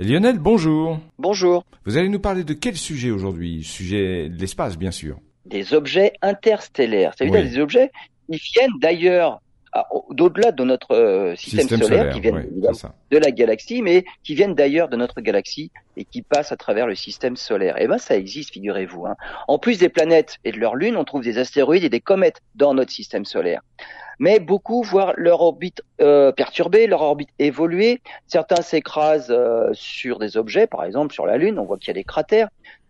Lionel, bonjour. Bonjour. Vous allez nous parler de quel sujet aujourd'hui? Sujet de l'espace, bien sûr. Des objets interstellaires. Ça veut dire des objets qui viennent d'ailleurs d'au-delà de notre euh, système, solaire, qui viennent de la galaxie, mais qui viennent d'ailleurs de notre galaxie et qui passent à travers le système solaire. Et eh ben ça existe, figurez-vous. Hein. En plus des planètes et de leurs lunes, on trouve des astéroïdes et des comètes dans notre système solaire. Mais beaucoup voient leur orbite euh, perturbée, leur orbite évoluer. Certains s'écrasent euh, sur des objets, par exemple sur la Lune, on voit qu'il y a des cratères.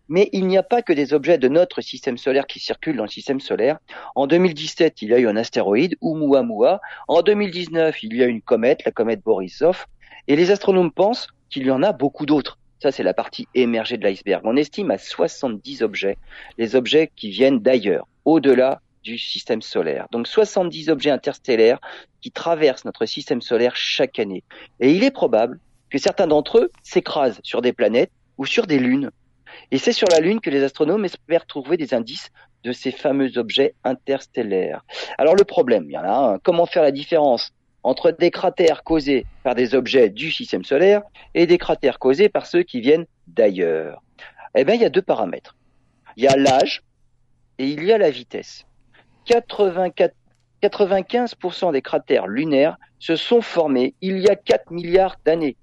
Mais il n'y a pas que des objets de notre système solaire qui circulent dans le système solaire. En 2017, il y a eu un astéroïde, Oumuamua. En 2019, il y a une comète, la comète Borisov. Et les astronomes pensent qu'il y en a beaucoup d'autres. Ça, c'est la partie émergée de l'iceberg. On estime à 70 objets, les objets qui viennent d'ailleurs, au-delà du système solaire. Donc 70 objets interstellaires qui traversent notre système solaire chaque année. Et il est probable que certains d'entre eux s'écrasent sur des planètes ou sur des lunes et c'est sur la Lune que les astronomes espèrent trouver des indices de ces fameux objets interstellaires. Alors le problème, il y en a un. Comment faire la différence entre des cratères causés par des objets du système solaire et des cratères causés par ceux qui viennent d'ailleurs? Eh bien, il y a deux paramètres. Il y a l'âge et il y a la vitesse. 84, 95% des cratères lunaires se sont formés il y a 4 milliards d'années.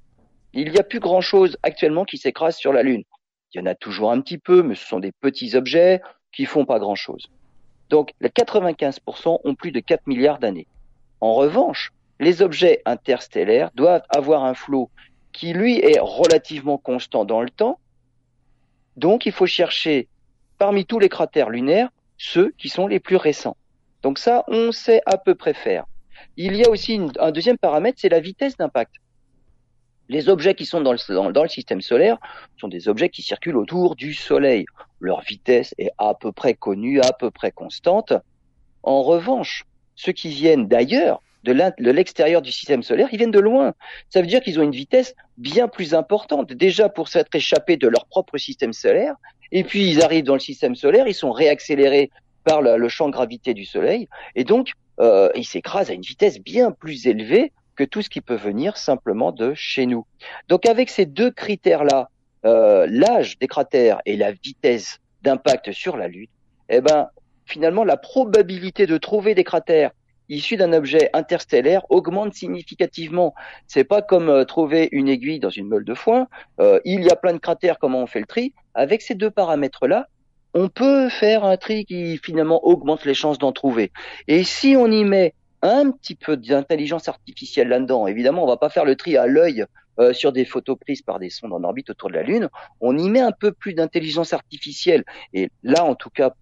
Il n'y a plus grand-chose actuellement qui s'écrase sur la Lune. Il y en a toujours un petit peu, mais ce sont des petits objets qui font pas grand-chose. Donc, les 95% ont plus de 4 milliards d'années. En revanche, les objets interstellaires doivent avoir un flot qui, lui, est relativement constant dans le temps. Donc, il faut chercher parmi tous les cratères lunaires ceux qui sont les plus récents. Donc ça, on sait à peu près faire. Il y a aussi un deuxième paramètre, c'est la vitesse d'impact. Les objets qui sont dans le, dans, le, système solaire sont des objets qui circulent autour du Soleil. Leur vitesse est à peu près connue, à peu près constante. En revanche, ceux qui viennent d'ailleurs, de l'extérieur du système solaire, ils viennent de loin. Ça veut dire qu'ils ont une vitesse bien plus importante, déjà pour s'être échappés de leur propre système solaire, et puis ils arrivent dans le système solaire, ils sont réaccélérés par le, champ de gravité du Soleil, et donc euh, ils s'écrasent à une vitesse bien plus élevée que tout ce qui peut venir simplement de chez nous. Donc avec ces deux critères-là, euh, l'âge des cratères et la vitesse d'impact sur la Lune, eh ben finalement la probabilité de trouver des cratères issus d'un objet interstellaire augmente significativement. C'est pas comme euh, trouver une aiguille dans une meule de foin. Euh, il y a plein de cratères. Comment on fait le tri Avec ces deux paramètres-là, on peut faire un tri qui finalement augmente les chances d'en trouver. Et si on y met un petit peu d'intelligence artificielle là-dedans. Évidemment, on va pas faire le tri à l'œil euh, sur des photos prises par des sondes en orbite autour de la Lune. On y met un peu plus d'intelligence artificielle. Et là, en tout cas,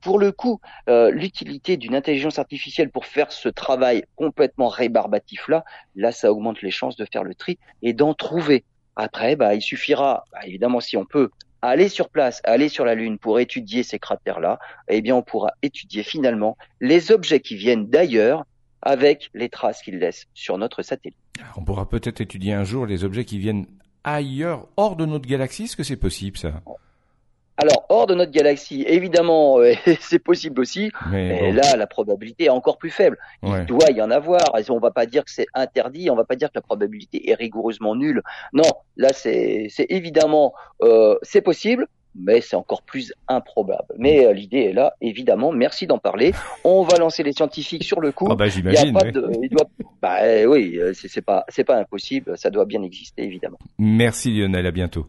pour le coup, euh, l'utilité d'une intelligence artificielle pour faire ce travail complètement rébarbatif là, là, ça augmente les chances de faire le tri et d'en trouver. Après, bah, il suffira, bah, évidemment, si on peut, aller sur place, aller sur la Lune pour étudier ces cratères-là, eh bien, on pourra étudier finalement les objets qui viennent d'ailleurs avec les traces qu'ils laissent sur notre satellite. On pourra peut-être étudier un jour les objets qui viennent ailleurs, hors de notre galaxie. Est-ce que c'est possible, ça? Alors, hors de notre galaxie, évidemment, euh, c'est possible aussi, mais, là, la probabilité est encore plus faible. Il doit y en avoir. On va pas dire que c'est interdit, on va pas dire que la probabilité est rigoureusement nulle. Non, là, c'est évidemment, euh, c'est possible, mais c'est encore plus improbable. Mais euh, l'idée est là, évidemment. Merci d'en parler. On va lancer les scientifiques sur le coup. Ah bah j'imagine. Il doit... bah, oui, c'est pas, c'est pas impossible. Ça doit bien exister, évidemment. Merci Lionel. À bientôt.